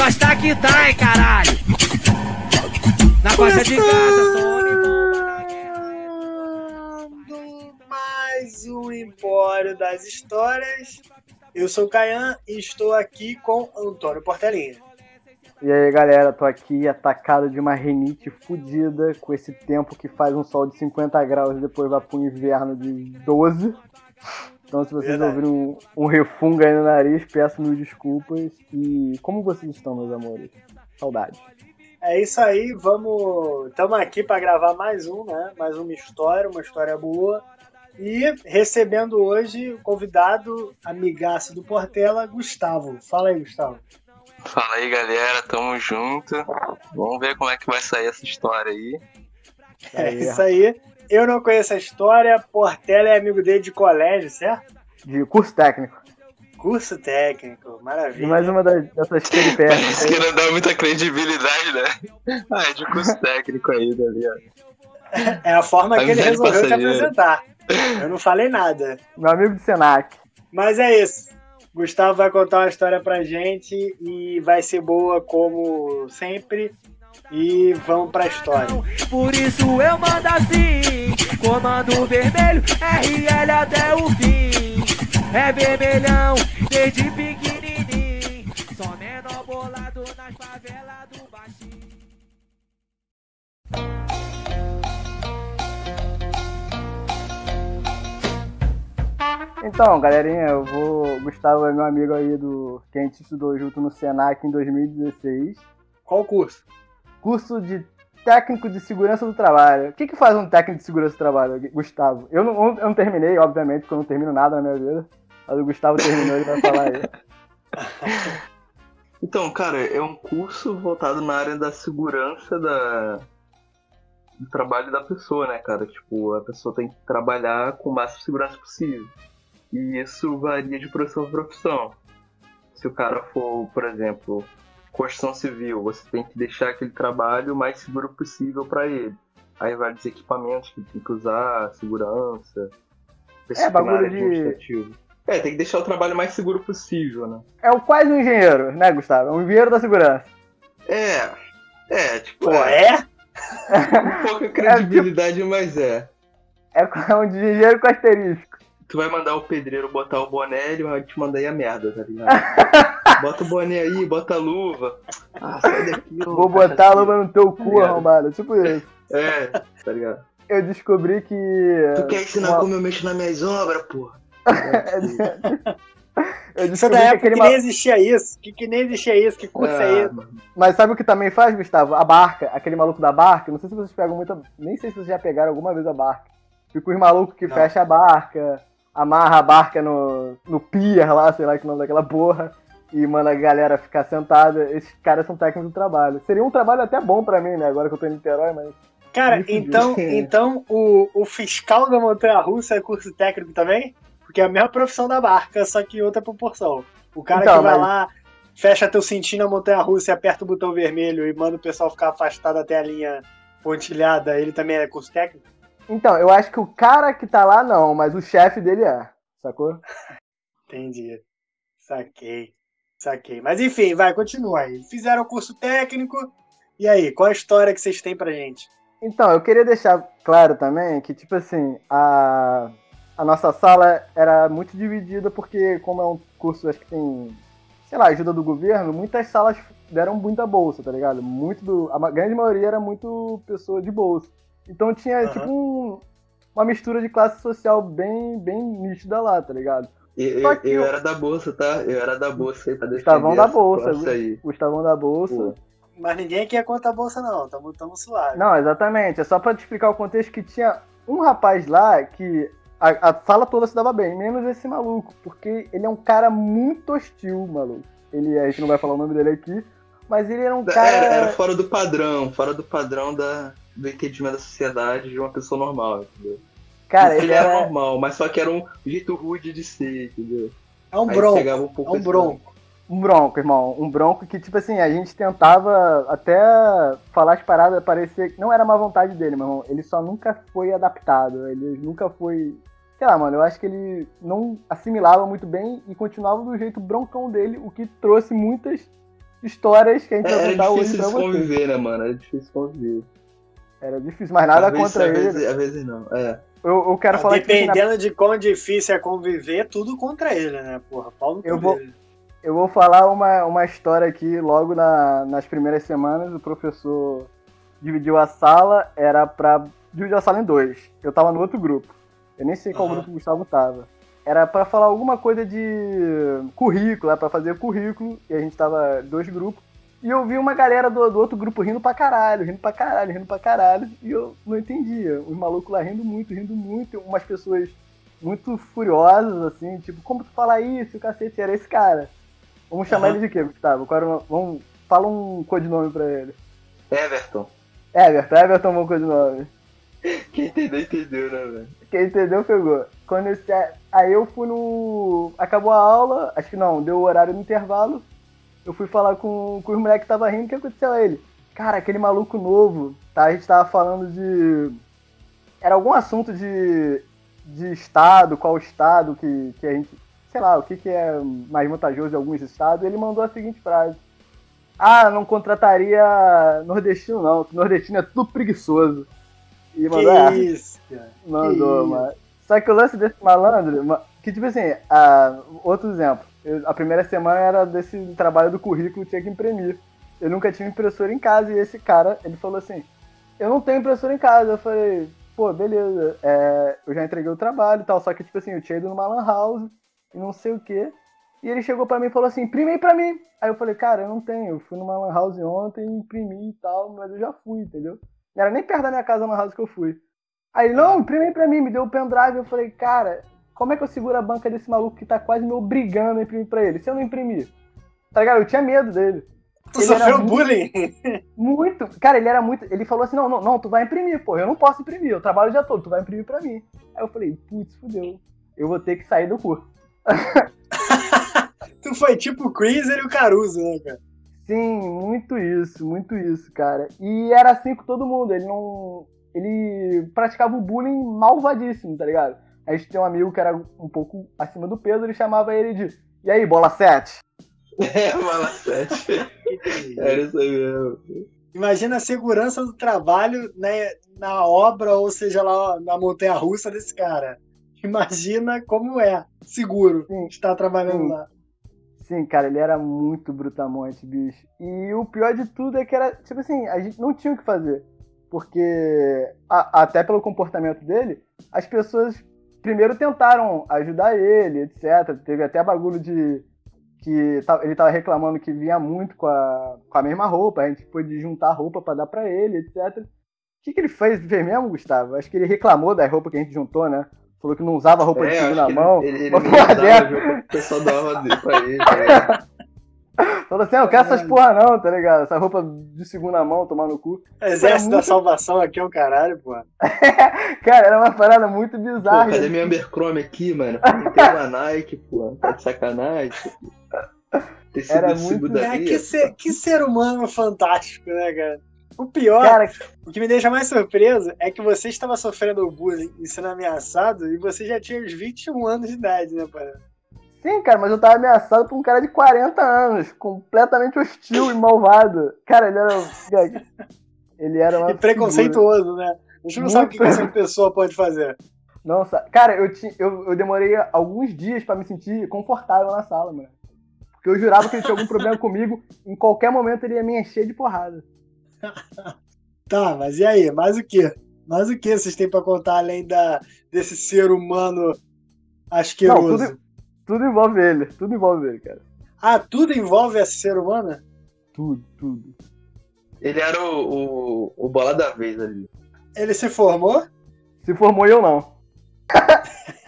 gosta que tá, hein, caralho. Na costa de casa, sou homem bomba na guerra. mais um Empório das Histórias. Eu sou o Caian e estou aqui com Antônio Portelinha. E aí galera, tô aqui atacado de uma renite fodida com esse tempo que faz um sol de 50 graus e depois vai pro inverno de 12. Então se vocês Verdade. ouvirem um, um refunga aí no nariz, peço mil desculpas. E como vocês estão, meus amores? Saudade. É isso aí, vamos. Estamos aqui para gravar mais um, né? Mais uma história, uma história boa. E recebendo hoje o convidado, amigaço do Portela, Gustavo. Fala aí, Gustavo. Fala aí, galera, tamo junto. Vamos ver como é que vai sair essa história aí. É isso aí. Eu não conheço a história, Portela é amigo dele de colégio, certo? De curso técnico. Curso técnico, E maravilha. mais uma das, dessas peripécias. Parece que não dá muita credibilidade, né? Ah, é de curso técnico aí, tá ligado? É a forma que ele Amizade resolveu se apresentar. Eu não falei nada. Meu amigo de Senac. Mas é isso. Gustavo vai contar uma história pra gente e vai ser boa como sempre. E vamos pra história. Por isso eu mando assim, comando vermelho, RL até o fim. É vermelhão, desde pequenininho, só menor bolado nas favelas do baixinho. Então, galerinha, eu vou. o Gustavo é meu amigo aí do. que a gente estudou junto no Senac em 2016. Qual curso? Curso de técnico de segurança do trabalho. O que, que faz um técnico de segurança do trabalho, Gustavo? Eu não, eu não terminei, obviamente, porque eu não termino nada na minha vida. Mas o Gustavo terminou, ele vai falar aí. Então, cara, é um curso voltado na área da segurança da... do trabalho da pessoa, né, cara? Tipo, a pessoa tem que trabalhar com o máximo de segurança possível. E isso varia de profissão para profissão. Se o cara for, por exemplo, construção civil, você tem que deixar aquele trabalho o mais seguro possível para ele. Aí vai dos equipamentos que tem que usar, segurança, bagulho disciplinar de- administrativo. É, tem que deixar o trabalho mais seguro possível, né? É o quase um engenheiro, né, Gustavo? É um engenheiro da segurança. É, é, tipo, Pô, é, é? pouca credibilidade, mas é. É um engenheiro com asterisco. Tu vai mandar o pedreiro botar o boné, ele vai te mandar aí a merda, tá ligado? bota o boné aí, bota a luva. Ah, sai daqui, ô, Vou botar a cachaceiro. luva no teu cu, Obrigado. arrombado. Tipo isso. É, tá ligado? Eu descobri que. Tu quer ensinar uma- como eu mexo nas minhas obras, porra? Eu Isso é descobri que aquele que nem existia isso. Que, que nem existia isso. Que curso é Ah, esse? mano. Mas sabe o que também faz, Gustavo? A barca, aquele maluco da barca. Não sei se vocês pegam muita. Nem sei se vocês já pegaram alguma vez a barca. Fica os malucos que Não. fecha a barca, amarra a barca no, no pier lá, sei lá que nome daquela porra, e manda a galera ficar sentada. Esses caras são técnicos do trabalho. Seria um trabalho até bom pra mim, né? Agora que eu tô em Niterói, mas. Cara, então, então o, o fiscal da Montanha Russa é curso técnico também? Porque é a mesma profissão da barca, só que em outra proporção. O cara Então, que vai mas- lá, fecha teu cintinho na Montanha Russa e aperta o botão vermelho e manda o pessoal ficar afastado até a linha pontilhada, ele também é curso técnico? Então, eu acho que o cara que tá lá não, mas o chefe dele é. Sacou? Entendi. Saquei. Saquei. Mas enfim, vai, continua aí. Fizeram o curso técnico. E aí, qual a história que vocês têm pra gente? Então, eu queria deixar claro também que, tipo assim, a, a nossa sala era muito dividida porque, como é um curso, acho que tem, sei lá, ajuda do governo, muitas salas deram muita bolsa, tá ligado? Muito do, a grande maioria era muito pessoa de bolsa. Então tinha, Aham. tipo, um- uma mistura de classe social bem, bem nítida lá, tá ligado? Eu, eu, eu era da bolsa, tá? Eu era da bolsa aí pra defender Gustavão da bolsa. Gustavão da Bolsa. Pô. Mas ninguém aqui é contra a bolsa, não. Tamo, tamo suave. Não, exatamente. É só pra te explicar o contexto que tinha um rapaz lá que a, a sala toda se dava bem, menos esse maluco, porque ele é um cara muito hostil, maluco. Ele, a gente não vai falar o nome dele aqui, mas ele era um cara. Era, era fora do padrão, fora do padrão da, do entendimento da sociedade de uma pessoa normal, entendeu? Cara, ele era era. normal, mas só que era um jeito rude de ser, entendeu? É um Aí bronco. um É pouco um esse- bronco. Um bronco, irmão. Um bronco que, tipo assim, a gente tentava até falar as paradas, parecer que não era má vontade dele, meu irmão. Ele só nunca foi adaptado. Ele nunca foi. Sei lá, mano, eu acho que ele não assimilava muito bem e continuava do jeito broncão dele, o que trouxe muitas histórias que a gente vai Era contar hoje difícil pra vocês. conviver, né, mano? Era difícil conviver. Era difícil, mas nada às vezes, contra às ele. Vezes, às vezes não, é. Eu, eu quero falar que assim, na- Dependendo de quão difícil é conviver, tudo contra ele, né? Porra, pau no Eu vou- dele. eu vou falar uma, uma história aqui logo na- nas primeiras semanas. O professor dividiu a sala, era pra dividir a sala em dois. Eu tava no outro grupo. Eu nem sei qual Aham. grupo o Gustavo tava. Era pra falar alguma coisa de currículo, era pra fazer currículo, e a gente tava dois grupos. E eu vi uma galera do, do outro grupo rindo pra caralho, rindo pra caralho, rindo pra caralho. E eu não entendia. Os malucos lá rindo muito, rindo muito. Umas pessoas muito furiosas, assim, tipo, como tu fala isso? O cacete era esse cara. Vamos chamar Aham. ele de quê, Gustavo? Qual o- vamos, fala um codinome pra ele. Everton. Everton, Everton é um bom codinome. Quem entendeu, entendeu, né, velho? Quem entendeu, pegou. Quando esse, aí eu fui no. Acabou a aula, acho que não, deu o horário no intervalo. Eu fui falar com, com os moleques que tava rindo, o que aconteceu a ele? Cara, aquele maluco novo, tá? A gente tava falando de. Era algum assunto de. de estado, qual estado que, que a gente. Sei lá, o que, que é mais vantajoso em alguns estados. Ele mandou a seguinte frase. Ah, não contrataria nordestino não, nordestino é tudo preguiçoso. E mandou. Que isso, cara. Mandou, Que mano. Só que o lance desse malandro, ma- que tipo assim, a- outro exemplo, a primeira semana era desse trabalho do currículo, tinha que imprimir. Eu nunca tive impressora em casa e esse cara, ele falou assim, eu não tenho impressora em casa. Eu falei, pô, beleza, é, eu já entreguei o trabalho e tal, só que tipo assim, eu tinha ido numa lan house e não sei o que. E ele chegou pra mim e falou assim, imprime aí pra mim. Aí eu falei, cara, eu não tenho, eu fui numa lan house ontem, imprimi e tal, mas eu já fui, entendeu? Não era nem perto da minha casa a lan house que eu fui. Aí não, imprime aí pra mim, me deu o pendrive. Eu falei, cara, como é que eu seguro a banca desse maluco que tá quase me obrigando a imprimir pra ele? Se eu não imprimir? Tá ligado? Eu tinha medo dele. Tu Ele sofreu muito- bullying? Muito. Cara, ele era muito. Ele falou assim: não, não, não, tu vai imprimir, pô. Eu não posso imprimir, eu trabalho o dia todo, tu vai imprimir pra mim. Aí eu falei, putz, fudeu. Eu vou ter que sair do curso. tu foi tipo o Chris e o Caruso, né, cara? Sim, muito isso, muito isso, cara. E era assim com todo mundo. Ele não. Ele praticava um bullying malvadíssimo, tá ligado? A gente tem um amigo que era um pouco acima do peso, ele chamava ele de. E aí, bola 7? É, bala 7. Era isso aí mesmo. Imagina a segurança do trabalho né, na obra, ou seja lá, na montanha russa desse cara. Imagina como é seguro Sim. estar trabalhando Sim. lá. Sim, cara, ele era muito brutamonte, bicho. E o pior de tudo é que era, tipo assim, a gente não tinha o que fazer. Porque, a- até pelo comportamento dele, as pessoas primeiro tentaram ajudar ele, etc. Teve até bagulho de que ele tava reclamando que vinha muito com a, com a mesma roupa, a gente pôde juntar roupa pra dar pra ele, etc. O que, que ele fez, fez mesmo, Gustavo? Acho que ele reclamou da roupa que a gente juntou, né? Falou que não usava roupa de É, segunda que mão. ele, ele, ele porra dessa. o pessoal dava pra ele. né? Falou assim, ah, eu quero essas porra não, tá ligado? Essa roupa de segunda mão, tomar no cu. Exército muito- da Salvação aqui é o caralho, pô. Cara, era uma parada muito Pô, bizarra. cadê minha Abercrombie aqui, mano? Tem uma Nike, pô. Tá de sacanagem. Tecido Era muito- É, que, ser, que ser humano fantástico, né, cara? O pior, Cara, o que me deixa mais surpreso é que você estava sofrendo bullying e sendo ameaçado e você já tinha uns 21 anos de idade, né, pai? Sim, cara, mas eu tava ameaçado por um cara de 40 anos, completamente hostil e malvado. Cara, ele era. Ele era uma. E preconceituoso, né? A gente não sabe o que que essa pessoa pode fazer. figura. Não, sa- cara, eu, ti- eu, eu demorei alguns dias pra me sentir confortável na sala, mano. Porque eu jurava que ele tinha algum problema comigo, em qualquer momento ele ia me encher de porrada. Tá, mas e aí? Mais o quê? Mais o que vocês têm pra contar além da, desse ser humano asqueroso? Não, tudo, tudo envolve ele, tudo envolve ele, cara. Ah, tudo envolve esse ser humano? Tudo, tudo. Ele era o, o, o bola da vez ali. Ele se formou? Se formou e eu não.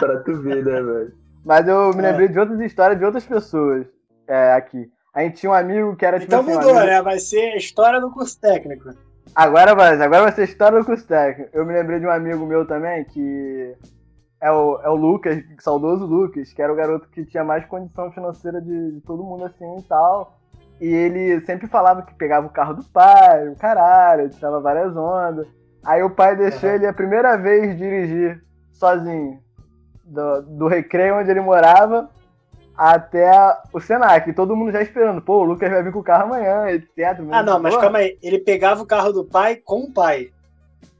Pra tu ver, né, velho? Mas eu me É. lembrei de outras histórias de outras pessoas é, aqui. A gente tinha um amigo que era tipo Então assim, um mudou, amigo- né? Vai ser história do curso técnico. Agora vai, agora vai ser história do curso técnico. Eu me lembrei de um amigo meu também, que é o, é o Lucas, saudoso Lucas, que era o garoto que tinha mais condição financeira de, de todo mundo assim e tal. E ele sempre falava que pegava o carro do pai, o caralho, tirava várias ondas. Aí o pai deixou Aham. ele a primeira vez dirigir sozinho do, do recreio onde ele morava até o Senac. E todo mundo já esperando. Pô, o Lucas vai vir com o carro amanhã, etc. Ah, não, mas calma aí. Ele pegava o carro do pai com o pai.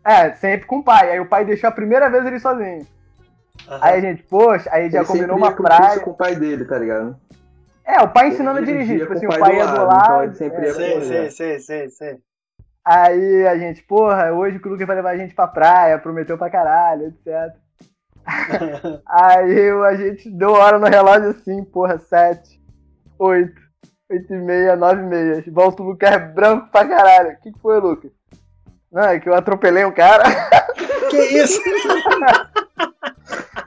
É, sempre com o pai. Aí o pai deixou a primeira vez ele sozinho. Aham. Aí a gente, poxa, aí já Ele combinou uma praia. com o pai dele, tá ligado? É, o pai ensinando a dirigir. Tipo assim, o pai ia do do lado, então ele sempre é. ia Sei, com sei, sei, sei, sei. Aí a gente, porra, hoje o Lucas vai levar a gente pra praia, prometeu pra caralho, etc. Aí a gente deu hora no relógio assim, porra, 7, 8, 8 e meia, 9 e meia. Volta o Lucas branco pra caralho. O que, que foi, Lucas? Não, é que eu atropelei um cara. que isso?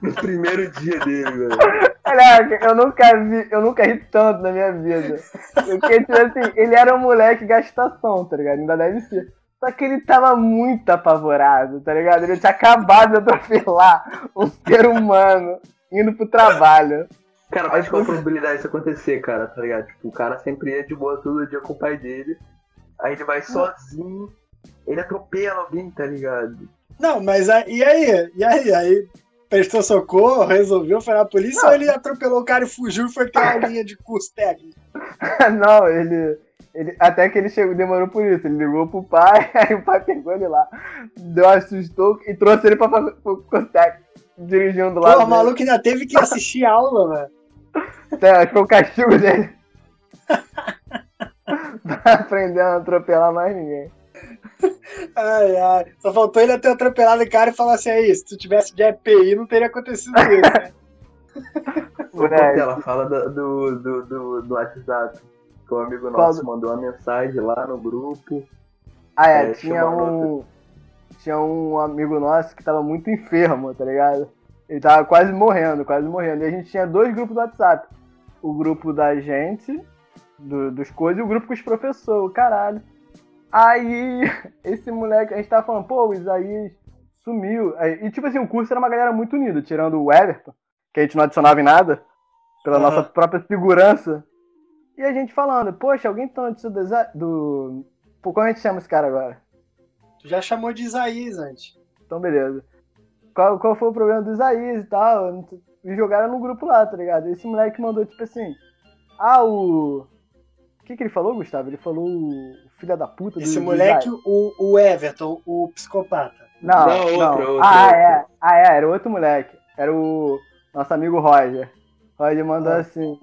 No primeiro dia dele, velho. Caraca, eu nunca vi, eu nunca ri tanto na minha vida. Porque, tipo assim, ele era um moleque gastação, tá ligado? Ainda deve ser. Só que ele tava muito apavorado, tá ligado? Ele tinha acabado de atropelar um ser humano indo pro trabalho. Cara, mas qual a probabilidade disso acontecer, cara, tá ligado? Tipo, o cara sempre ia de boa todo dia com o pai dele. Aí ele vai sozinho, ele atropela alguém, tá ligado? Não, mas aí, e aí? E aí? Aí prestou socorro, resolveu, foi na polícia Não. ou ele atropelou o cara e fugiu e foi ter uma linha de curso técnico? Não, ele, ele. Até que ele chegou, demorou por isso. Ele ligou pro pai, aí o pai pegou ele lá, deu assustou e trouxe ele pra fazer pro Costec, dirigindo do lado. Pô, o maluco ainda teve que assistir aula, velho. Até, acho que foi o castigo dele. pra aprender a não atropelar mais ninguém. Ai, ai. Só faltou ele ter atropelado o cara e falar assim, aí, se tu tivesse de EPI, não teria acontecido isso, né? Moleque. Ela fala do, do, do, do, do WhatsApp. Que um amigo nosso do- mandou uma mensagem lá no grupo. Ah, é, É, tinha um. Tinha um amigo nosso que tava muito enfermo, tá ligado? Ele tava quase morrendo, quase morrendo. E a gente tinha dois grupos do WhatsApp. O grupo da gente, do- dos coisas, e o grupo com os professores, caralho. Aí, esse moleque, a gente tava falando, pô, o Isaías sumiu. Aí, E tipo assim, o curso era uma galera muito unida, tirando o Everton, que a gente não adicionava em nada, pela Aham. nossa própria segurança. E a gente falando, poxa, alguém tá antes do, do. Pô, como a gente chama esse cara agora? Tu já chamou de Isaías antes. Então, beleza. Qual, qual foi o problema do Isaías e tal? E jogaram no grupo lá, tá ligado? Esse moleque mandou, tipo assim. Ah, o. O que, que ele falou, Gustavo? Ele falou o filho da puta do Esse do moleque, Isaías. o, o Everton, o psicopata. Não, Não, não. outro, outro, ah, outro. é. Ah, é, era outro moleque. Era o nosso amigo Roger. Roger mandou Ah. assim,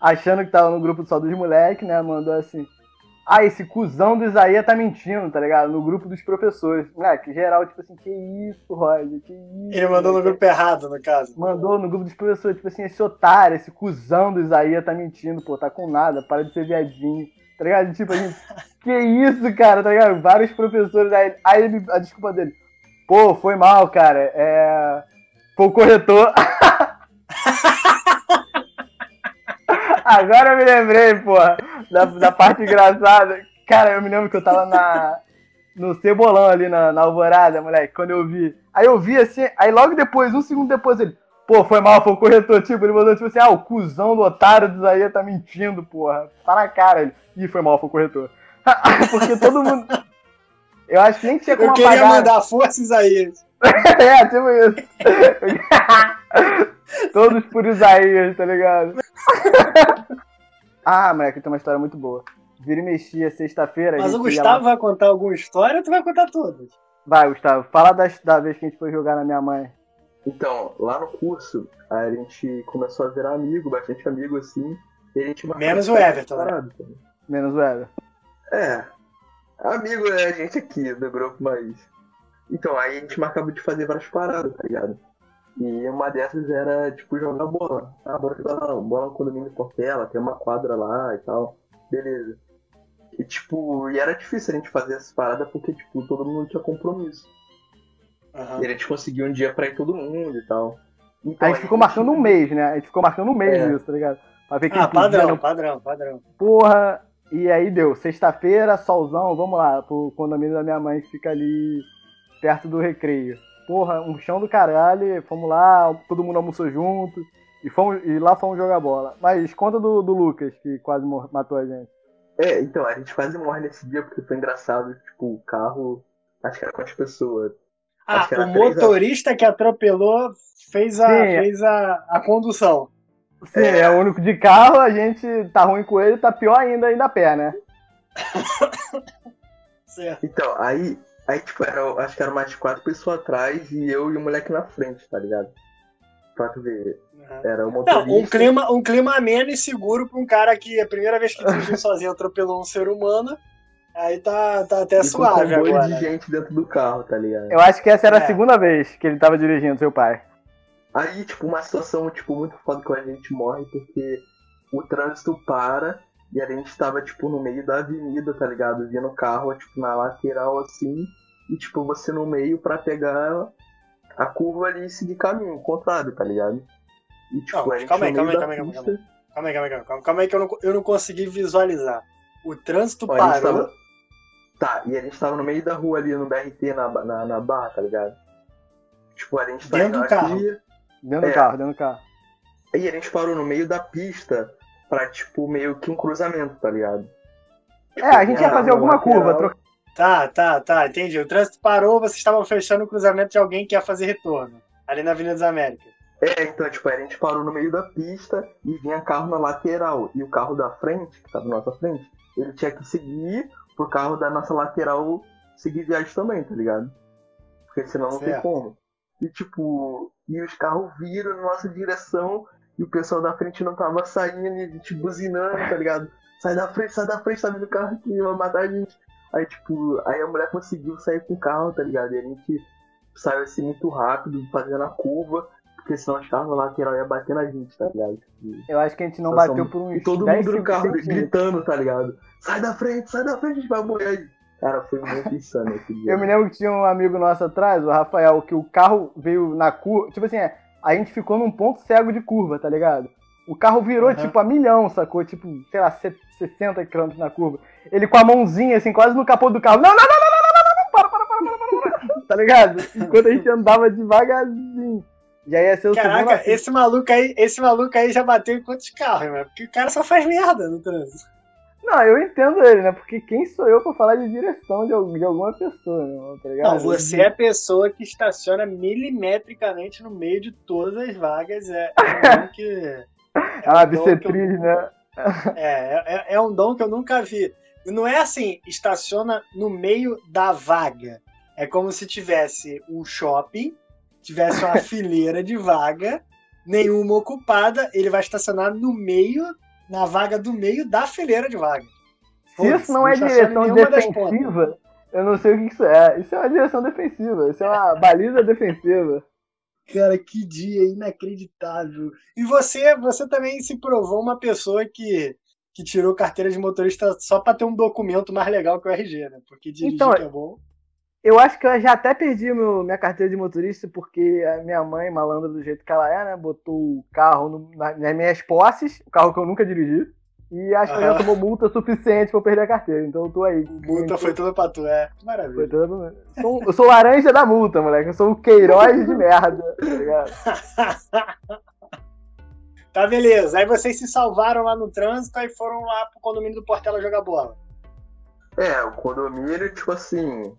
achando que tava no grupo só dos moleques, né? Mandou assim. Ah, esse cuzão do Isaías tá mentindo, tá ligado? No grupo dos professores. Moleque, geral, tipo assim, que isso, Roger, que isso. Ele mandou no grupo errado, no caso. Mandou no grupo dos professores, tipo assim, esse otário, esse cuzão do Isaías tá mentindo, pô, tá com nada, para de ser viadinho. Tá ligado? Tipo, a gente, que isso, cara, tá ligado? Vários professores, aí, aí ele, a desculpa dele, pô, foi mal, cara, é. Foi o corretor. Agora eu me lembrei, porra, da, da parte engraçada. Cara, eu me lembro que eu tava na, no Cebolão ali na, na Alvorada, moleque, quando eu vi. Aí eu vi assim, aí logo depois, um segundo depois, ele, pô, foi mal, foi o corretor, tipo, ele mandou tipo assim, ah, o cuzão do otário do Isaías tá mentindo, porra. Tá na cara ele. Ih, foi mal, foi o corretor. Porque todo mundo. Eu acho que nem tinha como Eu queria apagar. mandar força, Isaías. é, tipo isso. Todos por Isaías, tá ligado? ah, moleque, tem uma história muito boa. Vira e mexia sexta-feira. Mas o Gustavo lá- vai contar alguma história ou tu vai contar todas? Vai, Gustavo, fala da, da vez que a gente foi jogar na minha mãe. Então, lá no curso, a gente começou a virar amigo, bastante amigo assim. E a gente marcava Menos o Everton, né? tá? Menos o Ever. É. Amigo é a gente aqui do grupo, mas. Então, aí a gente marcava de fazer várias paradas, tá ligado? E uma dessas era, tipo, jogar bola. Ah, bora jogar lá, bola no condomínio de Portela, tem uma quadra lá e tal. Beleza. E, tipo, e era difícil a gente fazer essas paradas porque, tipo, todo mundo tinha compromisso. Aham. E a gente conseguiu um dia pra ir todo mundo e tal. Então, A gente ficou marcando um mês, né? A gente ficou marcando um mês É. disso, tá ligado? Pra ver quem Ah, podia, padrão, não padrão, padrão. Porra, e aí deu. Sexta-feira, solzão, vamos lá, pro condomínio da minha mãe que fica ali perto do recreio. Porra, um chão do caralho, fomos lá, todo mundo almoçou junto, e, fomos, e lá fomos jogar bola. Mas conta do, do Lucas, que quase matou a gente. É, então, a gente quase morre nesse dia porque foi engraçado, tipo, o carro. Acho que era com as pessoas. Ah, o motorista que atropelou fez a, Sim. fez a, a condução. Sim, é. é o único de carro, a gente tá ruim com ele, tá pior ainda ainda a pé, né? certo. Então, aí, aí tipo, era, acho que eram mais quatro pessoas atrás e eu e o moleque na frente, tá ligado? Pra tu ver. Era o motorista. Não, um clima, um clima ameno e seguro pra um cara que a primeira vez que dirigiu sozinho atropelou um ser humano. Aí tá, tá até e suave com um agora. de gente dentro do carro, tá ligado? Eu acho que essa era é. a segunda vez que ele tava dirigindo, seu pai. Aí, tipo, uma situação, tipo, muito foda que a gente morre, porque o trânsito para e a gente tava, tipo, no meio da avenida, tá ligado? Vindo o carro, tipo, na lateral, assim, e, tipo, você no meio pra pegar a curva ali e seguir caminho contrário, tá ligado? E, tipo, não, calma aí, calma aí, calma aí, calma aí, calma aí. Calma aí, calma aí, calma aí, calma aí que eu não, eu não consegui visualizar. O trânsito Ó, parou. Tá, e a gente tava no meio da rua ali no BRT, na, na, na barra, tá ligado? Tipo, a gente tá Dentro do carro. Dentro é. do carro, dentro do carro. Aí a gente parou no meio da pista pra, tipo, meio que um cruzamento, tá ligado? Tipo, é, a gente ia fazer alguma lateral. curva. Troca... Tá, tá, tá, entendi. O trânsito parou, vocês estavam fechando o cruzamento de alguém que ia fazer retorno. Ali na Avenida das Américas. É, então, tipo, a gente parou no meio da pista e vinha carro na lateral. E o carro da frente, que tava na nossa frente, ele tinha que seguir pro carro da nossa lateral seguir viagem também, tá ligado? Porque senão não certo. tem como. E tipo, e os carros viram na nossa direção e o pessoal da frente não tava saindo e a gente buzinando, tá ligado? Sai da frente, sai da frente, tá vindo o carro aqui, vai matar a gente. Aí, tipo, aí a mulher conseguiu sair com o carro, tá ligado? E a gente saiu assim muito rápido, fazendo a curva, porque senão os carros na lateral ia bater na gente, tá ligado? Tipo, Eu acho que a gente não bateu por um. E todo mundo no carro gritando, tá ligado? Sai da frente, sai da frente, a gente vai morrer. Cara, foi muito insano esse dia. Eu me lembro que tinha um amigo nosso atrás, o Rafael, que o carro veio na curva. Tipo assim, é, a gente ficou num ponto cego de curva, tá ligado? O carro virou, uhum. tipo, a milhão, sacou? Tipo, sei lá, 60 km na curva. Ele com a mãozinha, assim, quase no capô do carro. Não, não, não, não, não, não, não, não, para, para, para, para, para, para, tá ligado? Enquanto a gente andava devagarzinho. Já ia ser o Caraca, esse maluco aí, esse maluco aí já bateu em quantos carros, mano? Porque o cara só faz merda no trânsito. Não, eu entendo ele, né? Porque quem sou eu pra falar de direção de, de alguma pessoa, né? tá ligado? Não, você é a pessoa que estaciona milimetricamente no meio de todas as vagas. É, é um que. É ah, um bissetriz, eu, né? É, é, é um dom que eu nunca vi. Não é assim, estaciona no meio da vaga. É como se tivesse um shopping, tivesse uma fileira de vaga, nenhuma ocupada, ele vai estacionar no meio na vaga do meio da fileira de vaga. Se isso não é direção defensiva, eu não sei o que isso é. Isso é uma direção defensiva, isso é uma baliza defensiva. Cara, que dia inacreditável. E você, você também se provou uma pessoa que, que tirou carteira de motorista só para ter um documento mais legal que o RG, né? Porque dirigir então, é bom. Eu acho que eu já até perdi meu, minha carteira de motorista porque a minha mãe, malandra do jeito que ela é, né, botou o carro no, nas minhas posses, o carro que eu nunca dirigi. E acho que já tomou multa suficiente pra eu perder a carteira. Então eu tô aí. Multa foi toda pra tu, é. Maravilha. Foi toda pra... sou, eu sou laranja da multa, moleque. Eu sou o Queiroz de merda, tá ligado? tá, beleza. Aí vocês se salvaram lá no trânsito e foram lá pro condomínio do Portela jogar bola. É, o condomínio, tipo assim,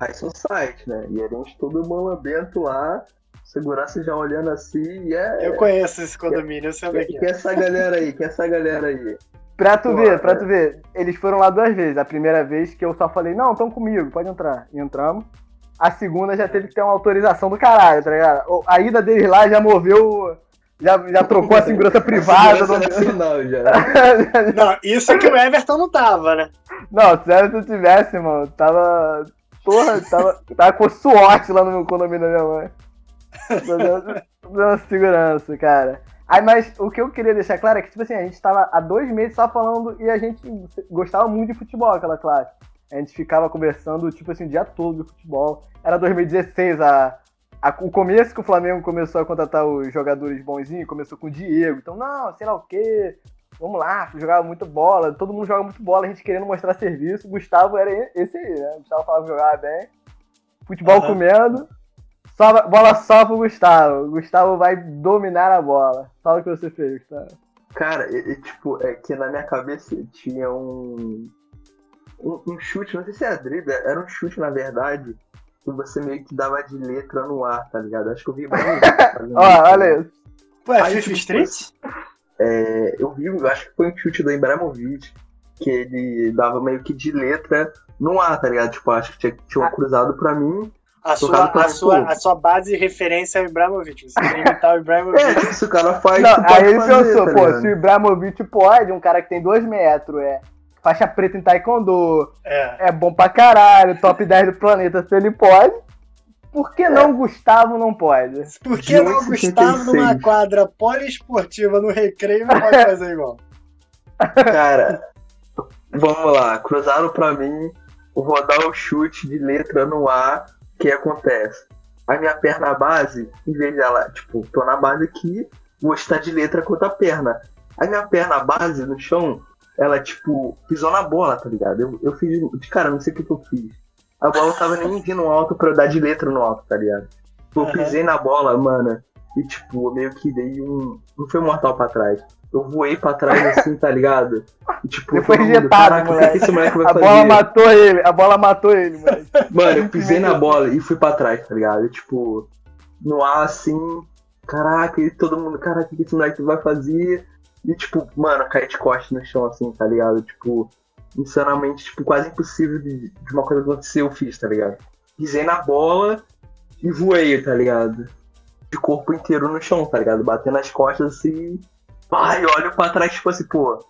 High Society, né? E a gente todo malambento lá, segurança já olhando assim, e é. Eu conheço esse condomínio, eu sei onde é que é. Que é essa galera aí, que é essa galera aí. Pra tu Pô, ver, pra tu ver, eles foram lá duas vezes. A primeira vez que eu só falei, não, estão comigo, pode entrar. E entramos. A segunda já teve que ter uma autorização do caralho, tá ligado? A ida deles lá já moveu. Já, já trocou a segurança privada. Segurança nacional, já. não, isso é que o Everton não tava, né? Não, se o Everton tivesse, mano, tava Porra, tava, tava com SWAT lá no meu condomínio da minha mãe. Dando segurança, cara. Aí, mas o que eu queria deixar claro é que, tipo assim, a gente tava há dois meses só falando e a gente gostava muito de futebol, aquela classe. A gente ficava conversando, tipo assim, o dia todo de futebol. Era 2016, a, a, o começo que o Flamengo começou a contratar os jogadores bonzinhos, começou com o Diego. Então, não, sei lá o quê, vamos lá, jogava muito bola, todo mundo joga muito bola, a gente querendo mostrar serviço. Gustavo era esse aí, né? Gustavo falava que jogava bem. Futebol uhum. comendo. Só, bola só pro Gustavo. Gustavo vai dominar a bola. Fala o que você fez, Gustavo. Cara, e, e, tipo, é que na minha cabeça tinha um, um, um chute, não sei se era é drible, era um chute na verdade, que você meio que dava de letra no ar, tá ligado? Acho que eu vi bem. Ó, olha isso. Ué, Fifa Street? É, eu vi, eu acho que foi um chute do Ibrahimovic, que ele dava meio que de letra no ar, tá ligado? Tipo, acho que tinha, tinha um cruzado pra mim. A sua, a, sua, a sua base de referência é o Ibrahimovic. Você tem que imitar o Ibrahimovic. É, isso o cara faz. Não, aí ele fazer, pensou, tá pô, se o Ibrahimovic pode, um cara que tem 2 metros, é faixa preta em taekwondo, É. é bom pra caralho, top 10 do planeta, se ele pode, por que não Gustavo não pode? Por que não o 1,66? Gustavo numa quadra poliesportiva no recreio não pode fazer igual? Cara, vamos lá, cruzaram pra mim, vou dar o chute de letra no ar, o que acontece? A minha perna base, em vez dela, tipo, tô na base aqui, vou estar de letra com outra perna. A minha perna base no chão, ela, tipo, pisou na bola, tá ligado? Eu, eu fiz, de cara, não sei o que, que eu fiz. A bola tava nem vindo alto pra eu dar de letra no alto, tá ligado? Eu Aham. pisei na bola, mano, e, tipo, eu meio que dei um. Não foi mortal pra trás. Eu voei pra trás assim, tá ligado? E, tipo, Você foi mundo, injetado, caraca, o que, esse moleque vai A fazer? bola matou ele, a bola matou ele, mano. Mano, eu pisei na bola e fui pra trás, tá ligado? E, tipo, no ar assim, caraca, e todo mundo, caraca, o que esse moleque vai fazer? E, tipo, mano, caí de costas no chão, assim, tá ligado? Tipo, insanamente, tipo, quase impossível de, de uma coisa acontecer, eu fiz, tá ligado? Pisei na bola e voei, tá ligado? De corpo inteiro no chão, tá ligado? Batendo as costas assim. Ai, olho pra trás, tipo assim, pô.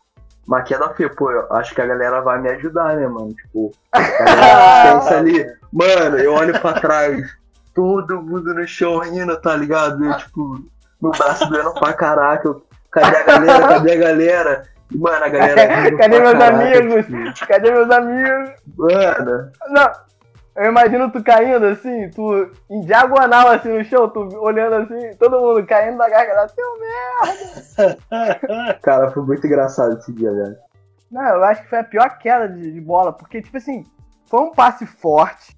Uma queda feia, pô, eu acho que a galera vai me ajudar, né, mano? Tipo, a galera pensa ali, mano, eu olho pra trás, todo mundo no chão rindo, tá ligado? Eu, tipo, meu braço doendo pra caraca, eu, cadê a galera, cadê a galera? Mano, a galera Cadê meus caraca, amigos? tipo, Cadê meus amigos? mano, Não, eu imagino tu caindo assim, tu em diagonal assim no chão, tu olhando assim, todo mundo caindo da garganta. Seu merda! cara, foi muito engraçado esse dia, velho. Não, eu acho que foi a pior queda de, de bola, porque, tipo assim, foi um passe forte.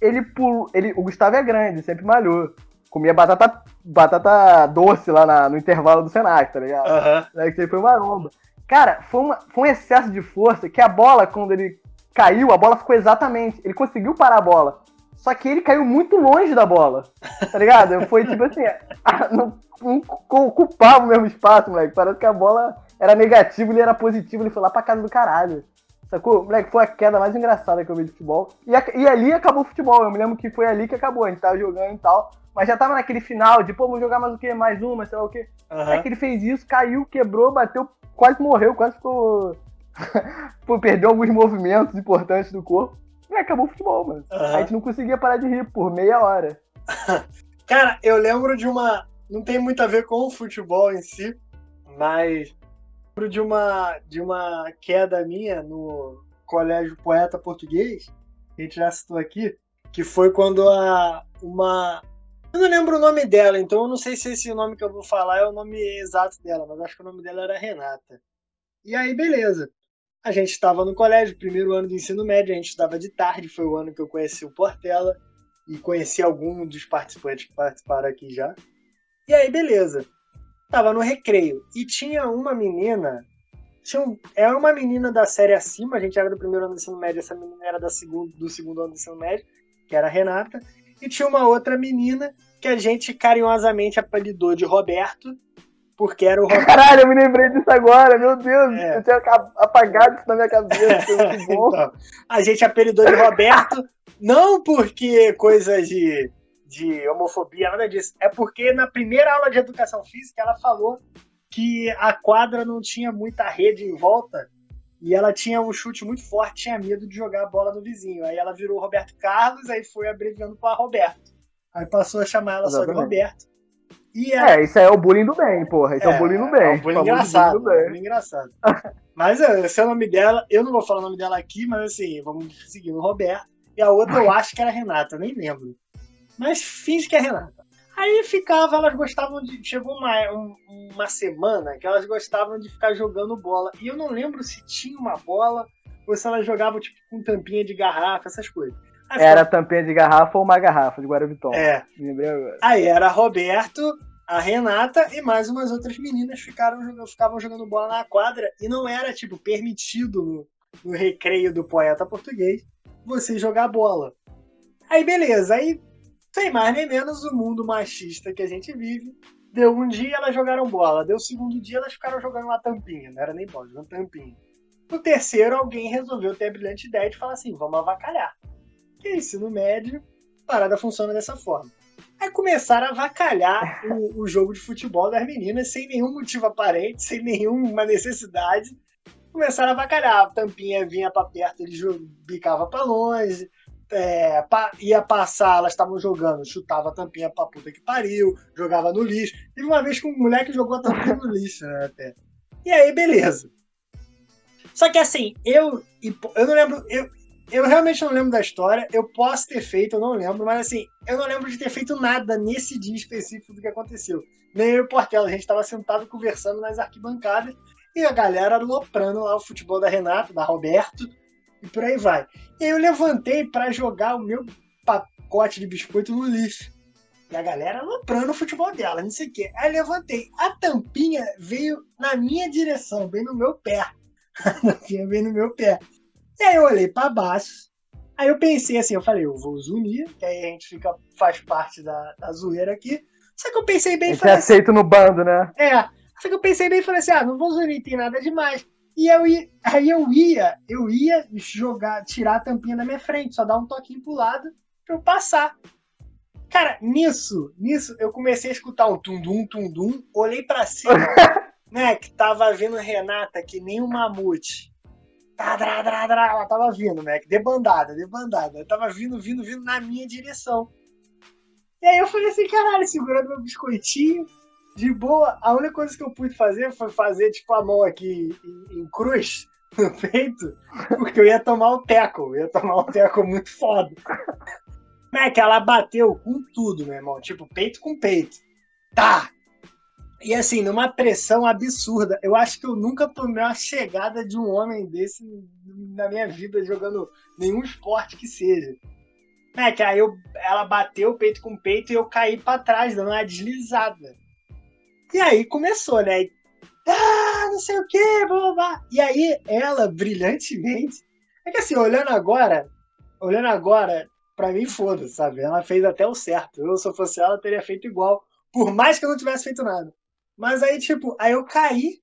Ele pulou. Ele, o Gustavo é grande, sempre malhou. Comia batata, batata doce lá na- no intervalo do Senac, tá ligado? Né, que ele foi maromba. Cara, foi, uma- foi um excesso de força que a bola, quando ele caiu, a bola ficou exatamente. Ele conseguiu parar a bola. Só que ele caiu muito longe da bola. Tá ligado? Foi tipo assim, a- não, não ocupava o mesmo espaço, moleque. Parece que a bola era negativa, ele era positivo, ele foi lá pra casa do caralho. Sacou? Moleque, foi a queda mais engraçada que eu vi de futebol. E, a- e ali acabou o futebol. Eu me lembro que foi ali que acabou. A gente tava jogando e tal. Mas já tava naquele final de, pô, vamos jogar mais o quê? Mais uma, sei lá o quê. É Aham. que ele fez isso, caiu, quebrou, bateu, quase morreu, quase ficou. Pô, perdeu alguns movimentos importantes do corpo. E acabou o futebol, mano. A Aham. gente não conseguia parar de rir por meia hora. Cara, eu lembro de uma. Não tem muito a ver com o futebol em si, mas lembro de uma, de uma queda minha no Colégio Poeta Português, que a gente já citou aqui, que foi quando a, uma. Eu não lembro o nome dela, então eu não sei se esse nome que eu vou falar é o nome exato dela, mas acho que o nome dela era Renata. E aí, beleza. A gente estava no colégio, primeiro ano do ensino médio, a gente estudava de tarde, foi o ano que eu conheci o Portela e conheci algum dos participantes que participaram aqui já. E aí, beleza. Tava no recreio e tinha uma menina. Tinha um, era uma menina da série acima, a gente era do primeiro ano do ensino médio, essa menina era da segundo, do segundo ano do ensino médio, que era a Renata. E tinha uma outra menina que a gente carinhosamente apelidou de Roberto, porque era o Roberto. Caralho, eu me lembrei disso agora, meu Deus. É. Eu tinha apagado isso na minha cabeça. Foi muito bom. Então, a gente apelidou de Roberto, não porque coisas de, de homofobia, nada disso. É porque na primeira aula de educação física ela falou que a quadra não tinha muita rede em volta e ela tinha um chute muito forte, tinha medo de jogar a bola no vizinho. Aí ela virou Roberto Carlos, aí foi abreviando para Roberto. Aí passou a chamar ela só de Exatamente. Roberto. E ela É, isso aí é o bullying do bem, porra. Isso é, o bullying do bem. É um bullying O engraçado. bullying do um bem. bullying engraçado. Mas é, esse é o nome dela. Eu não vou falar o nome dela aqui, mas assim, vamos seguir no Roberto. E a outra eu acho que era a Renata, nem lembro. Mas finge que é a Renata. Aí ficava, elas gostavam de. Chegou uma, um- uma semana que elas gostavam de ficar jogando bola. E eu não lembro se tinha uma bola ou se elas jogavam tipo com tampinha de garrafa, essas coisas. Aí Era tampinha de garrafa ou uma garrafa de Guaraviton. É. Lembrei agora. Aí era Roberto, a Renata e mais umas outras meninas ficaram, ficavam jogando bola na quadra e não era, tipo, permitido no, no recreio do poeta português você jogar bola. Aí beleza, aí sem mais nem menos o mundo machista que a gente vive, deu um dia, elas jogaram bola. Deu o segundo dia, elas ficaram jogando uma tampinha. Não era nem bola, jogando tampinha. No terceiro, alguém resolveu ter a brilhante ideia de falar assim: vamos avacalhar. Que é ensino médio, a parada funciona dessa forma. Aí começaram a avacalhar o, o, jogo de futebol das meninas sem nenhum motivo aparente, sem nenhuma necessidade. Começaram a avacalhar. A tampinha vinha para perto, ele bicava para longe. É, pa, ia passar, elas estavam jogando, chutava a tampinha pra puta que pariu, jogava no lixo. Teve uma vez que um moleque jogou a tampinha no lixo, né, até. E aí, beleza. Só que assim, eu, eu não lembro, eu, eu realmente não lembro da história. Eu posso ter feito, eu não lembro, mas assim, eu não lembro de ter feito nada nesse dia específico do que aconteceu. Nem eu e o Portela, a gente estava sentado conversando nas arquibancadas e a galera aloprando lá o futebol da Renata, da Roberto e por aí vai. E aí eu levantei para jogar o meu pacote de biscoito no lixo. E a galera aloprando o futebol dela, não sei o quê. Aí eu levantei. A tampinha veio na minha direção, bem no meu pé. A tampinha veio no meu pé. E aí eu olhei para baixo. Aí eu pensei assim, eu falei, eu vou unir, que aí a gente fica, faz parte da, da zoeira aqui. Só que eu pensei bem e falei. Assim, aceito no bando, né? É. Só que eu pensei bem e falei assim, ah, não vou unir, tem nada demais. E eu ia, aí eu ia, eu ia jogar, tirar a tampinha da minha frente, só dar um toquinho pro lado pra eu passar. Cara, nisso, nisso, eu comecei a escutar um tum-dum, tum-dum, olhei pra cima, né, que tava vindo Renata que nem um mamute. Ela tava vindo, né? Debandada, debandada. Ela tava vindo, vindo, vindo na minha direção. E aí eu falei assim, caralho, segurando meu biscoitinho, de boa. A única coisa que eu pude fazer foi fazer, tipo, a mão aqui em, em cruz no peito, porque eu ia tomar o teco. Eu ia tomar um teco muito foda. É que ela bateu com tudo, meu irmão? Tipo, peito com peito. Tá! E assim, numa pressão absurda. Eu acho que eu nunca tomei uma chegada de um homem desse na minha vida jogando nenhum esporte que seja. É que aí eu, ela bateu peito com peito e eu caí para trás, dando uma deslizada. E aí começou, né? Ah, não sei o que, blá, blá, blá. E aí ela, brilhantemente. É que assim, olhando agora, olhando agora, pra mim foda, sabe? Ela fez até o certo. Eu, se eu fosse ela, teria feito igual. Por mais que eu não tivesse feito nada. Mas aí, tipo, aí eu caí.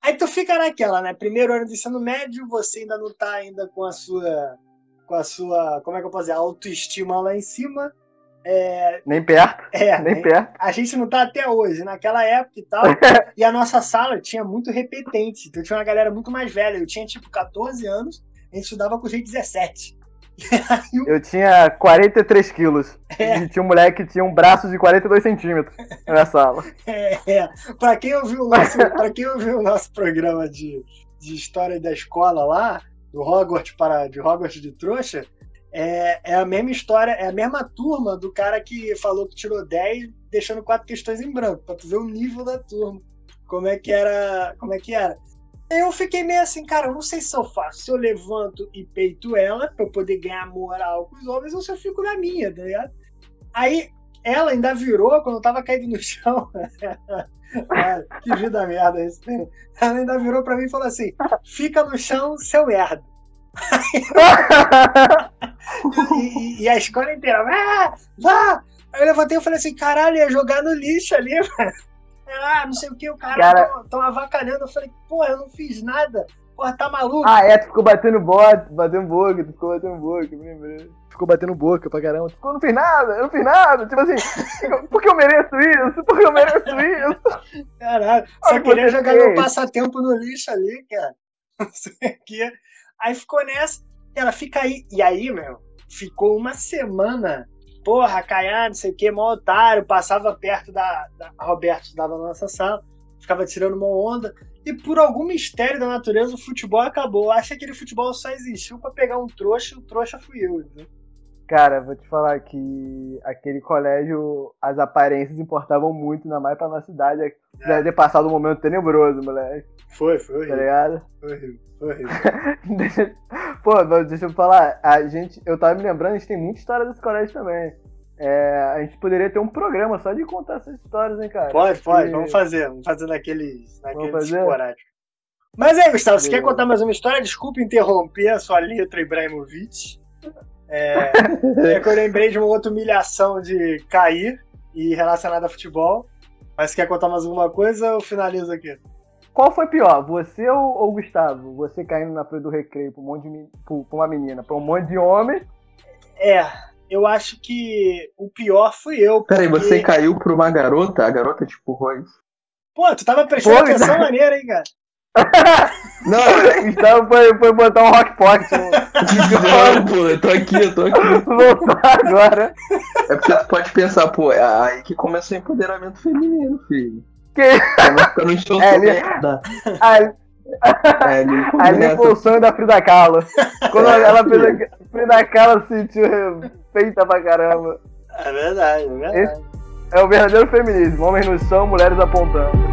Aí tu fica naquela, né? Primeiro ano do ensino médio, você ainda não tá ainda com a sua. Com a sua. Como é que eu posso dizer? Autoestima lá em cima. É, nem perto. É, nem, perto. A gente não tá até hoje, naquela época e tal. e a nossa sala tinha muito repetente. Então tinha uma galera muito mais velha. Eu tinha tipo 14 anos, a gente estudava com gente 17. eu tinha 43 quilos. É. E tinha um moleque que tinha um braço de 42 centímetros na sala. É, é. Pra quem ouviu o nosso, pra quem ouviu o nosso programa de, de história da escola lá, do Hogwarts para de Hogwarts de trouxa, é, é a mesma história, é a mesma turma do cara que falou que tirou 10, deixando quatro questões em branco, pra tu ver o nível da turma. Como é que era. Como é que era eu fiquei meio assim, cara, eu não sei se eu faço, se eu levanto e peito ela pra eu poder ganhar moral com os homens ou se eu fico na minha, tá ligado? Aí ela ainda virou, quando eu tava caído no chão. que vida merda isso. Ela ainda virou pra mim e falou assim: fica no chão, seu merda. e, e, e, a escola inteira, vá, vá. Aí eu levantei e falei assim: caralho, ia jogar no lixo ali, mano ah, não sei o que, o cara, cara... tão avacalhando. Eu falei, pô, eu não fiz nada. Porra, tá maluco? Ah, é, tu ficou batendo bote, batendo boca, tu ficou batendo boca, me lembrei. Ficou batendo boca pra caramba. Tu ficou, não fiz nada, eu não fiz nada. Tipo assim, por que eu mereço isso? Por que eu mereço isso? Caralho, só queria jogar meu passatempo no lixo ali, cara. Não sei o que. Aí ficou nessa, ela fica aí. E aí, meu, ficou uma semana porra, Caiá, não sei o que, mó otário, passava perto da, da Roberto, estava na nossa sala, ficava tirando uma onda, e por algum mistério da natureza o futebol acabou. Acha que aquele futebol só existiu para pegar um trouxa, e o trouxa fui eu, né? Cara, vou te falar que aquele colégio, as aparências importavam muito, ainda mais pra nossa cidade. É. Deve ter passado um momento tenebroso, moleque. Foi, foi horrível. Tá ligado? Foi horrível, foi horrível. deixa... Pô, deixa eu falar, a gente, eu tava me lembrando, a gente tem muita história desse colégio também. É, a gente poderia ter um programa só de contar essas histórias, hein, cara? Pode, pode, e... vamos fazer. Vamos fazer naqueles, naqueles esporádicos. Mas aí, Gustavo, você quer contar mais uma história? Desculpa interromper a sua letra Ibrahimovic. É, é que eu lembrei de uma outra humilhação de cair e relacionada a futebol. Mas quer contar mais alguma coisa ou finaliza aqui? Qual foi pior, você ou, ou o Gustavo? Você caindo na frente do recreio pra, um monte de, pra uma menina, pra um monte de homem? É, eu acho que o pior fui eu. Peraí, porque- você caiu pra uma garota? A garota te empurrou isso? Pô, tu tava prestando Pô, atenção cara. maneira, hein, cara? Não, Gustavo foi, foi botar um rock pocket. não, pô, eu tô aqui, eu tô aqui. Voltar agora. É porque tu pode pensar, pô, é aí que começa o empoderamento feminino, filho. Que ficar no chão É, ali, É, ele ali começa. foi o sonho da Frida Kahlo. Quando É, ela fez a Frida Kahlo se sentiu feita pra caramba. É verdade, é verdade. É o verdadeiro feminismo. Homens no chão, mulheres apontando.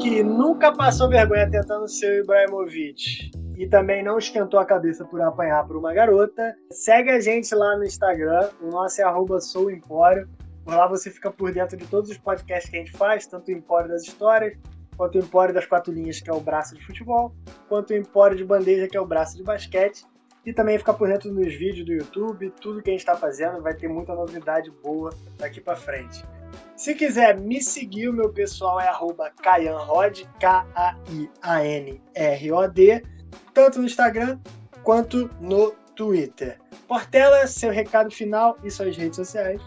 Chegou até aqui e nunca passou vergonha tentando ser o Ibrahimovic e também não esquentou a cabeça por apanhar por uma garota, segue a gente lá no Instagram, o nosso é arroba souempório. Por lá você fica por dentro de todos os podcasts que a gente faz, tanto o Empório das Histórias, quanto o Empório das Quatro Linhas, que é o braço de futebol, quanto o Empório de Bandeja, que é o braço de basquete. E também fica por dentro dos vídeos do YouTube, tudo que a gente está fazendo, vai ter muita novidade boa daqui para frente. Se quiser me seguir, o meu pessoal é arroba Kayanrod, K-A-I-A-N-R-O-D, tanto no Instagram quanto no Twitter. Portela, seu recado final e suas redes sociais.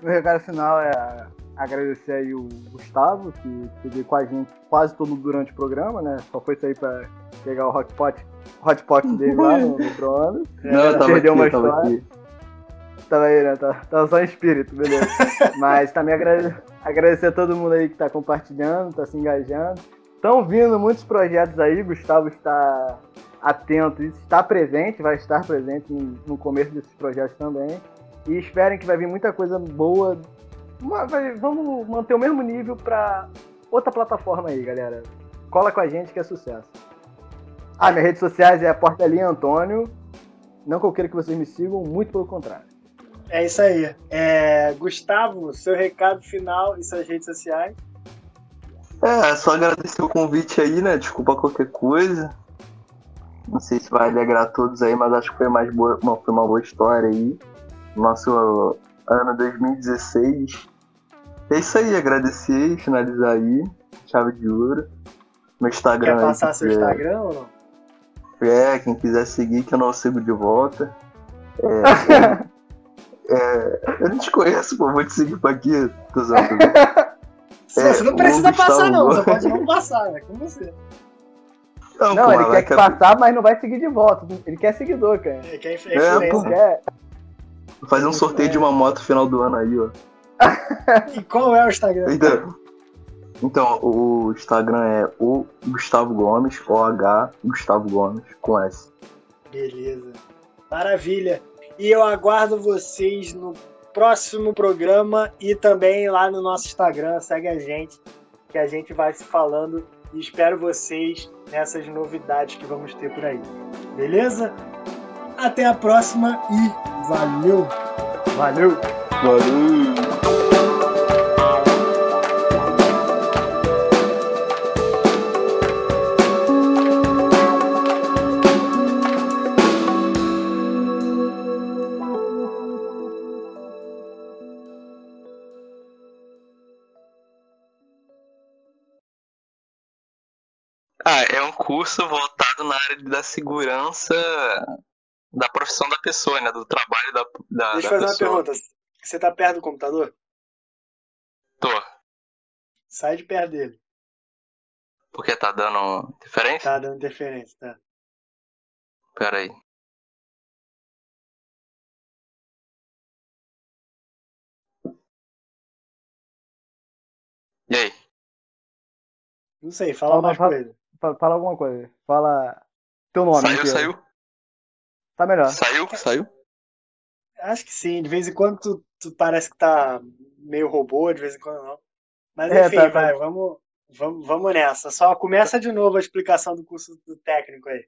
Meu recado final é agradecer aí o Gustavo, que esteve com a gente quase todo durante o programa, né? Só foi sair pra pegar o hot pot, hot pot dele lá no micro-ondas. Não, eu tava aqui, eu tava história. aqui. Tava aí, né? Tava, tava só em espírito, beleza. Mas também agrade- agradecer a todo mundo aí que tá compartilhando, tá se engajando. Estão vindo muitos projetos aí, Gustavo está atento, está presente, vai estar presente no, começo desses projetos também. E esperem que vai vir muita coisa boa. Vamos manter o mesmo nível pra outra plataforma aí, galera. Cola com a gente que é sucesso. Ah, minhas redes sociais é Portelinha Antônio. Não que eu queira que vocês me sigam, muito pelo contrário. É isso aí. É, Gustavo, seu recado final e suas redes sociais. É, só agradecer o convite aí, né? Desculpa qualquer coisa. Não sei se vai alegrar a todos aí, mas acho que foi, mais boa, uma, foi uma boa história aí. Nosso ano 2016. É isso aí, agradecer e finalizar aí. Chave de ouro. Meu Instagram Quer aí, passar quem seu quiser- Instagram ou não? É, quem quiser seguir, que eu não sigo de volta. É, é, eu não te conheço, pô, vou te seguir pra quê? Tô zoando. É, você não o precisa passar, não. Você pode não passar, é com você. Não, Não, pô, ele quer que vai passar, mas não vai seguir de volta. Ele quer seguidor, cara. É, que é, é É, pô. Quer... fazer um sorteio de uma moto final do ano aí, ó. E qual é o Instagram? Então, então, o Instagram é o Gustavo Gomes, OH Gustavo Gomes, com S. Beleza. Maravilha. E eu aguardo vocês no próximo programa e também lá no nosso Instagram. Segue a gente, que a gente vai se falando e espero vocês nessas novidades que vamos ter por aí. Beleza? Até a próxima e valeu! Valeu! Valeu! É um curso voltado na área da segurança da profissão da pessoa, né? Do trabalho da, da, Deixa eu fazer uma pessoa. pergunta. Você tá perto do computador? Tô. Sai de perto dele. Porque tá dando interferência? Tá dando interferência, tá? Pera aí. E aí? Não sei, fala Fala, mais fala. coisa. Fala, fala alguma coisa. Fala teu nome. saiu, inteiro. saiu? Tá melhor. Saiu, saiu? Acho que sim. De vez em quando tu, tu parece que tá meio robô, de vez em quando não. Mas É, enfim, tá, tá. vai, vamos, vamos, vamos nessa. Só começa de novo a explicação do curso do técnico aí.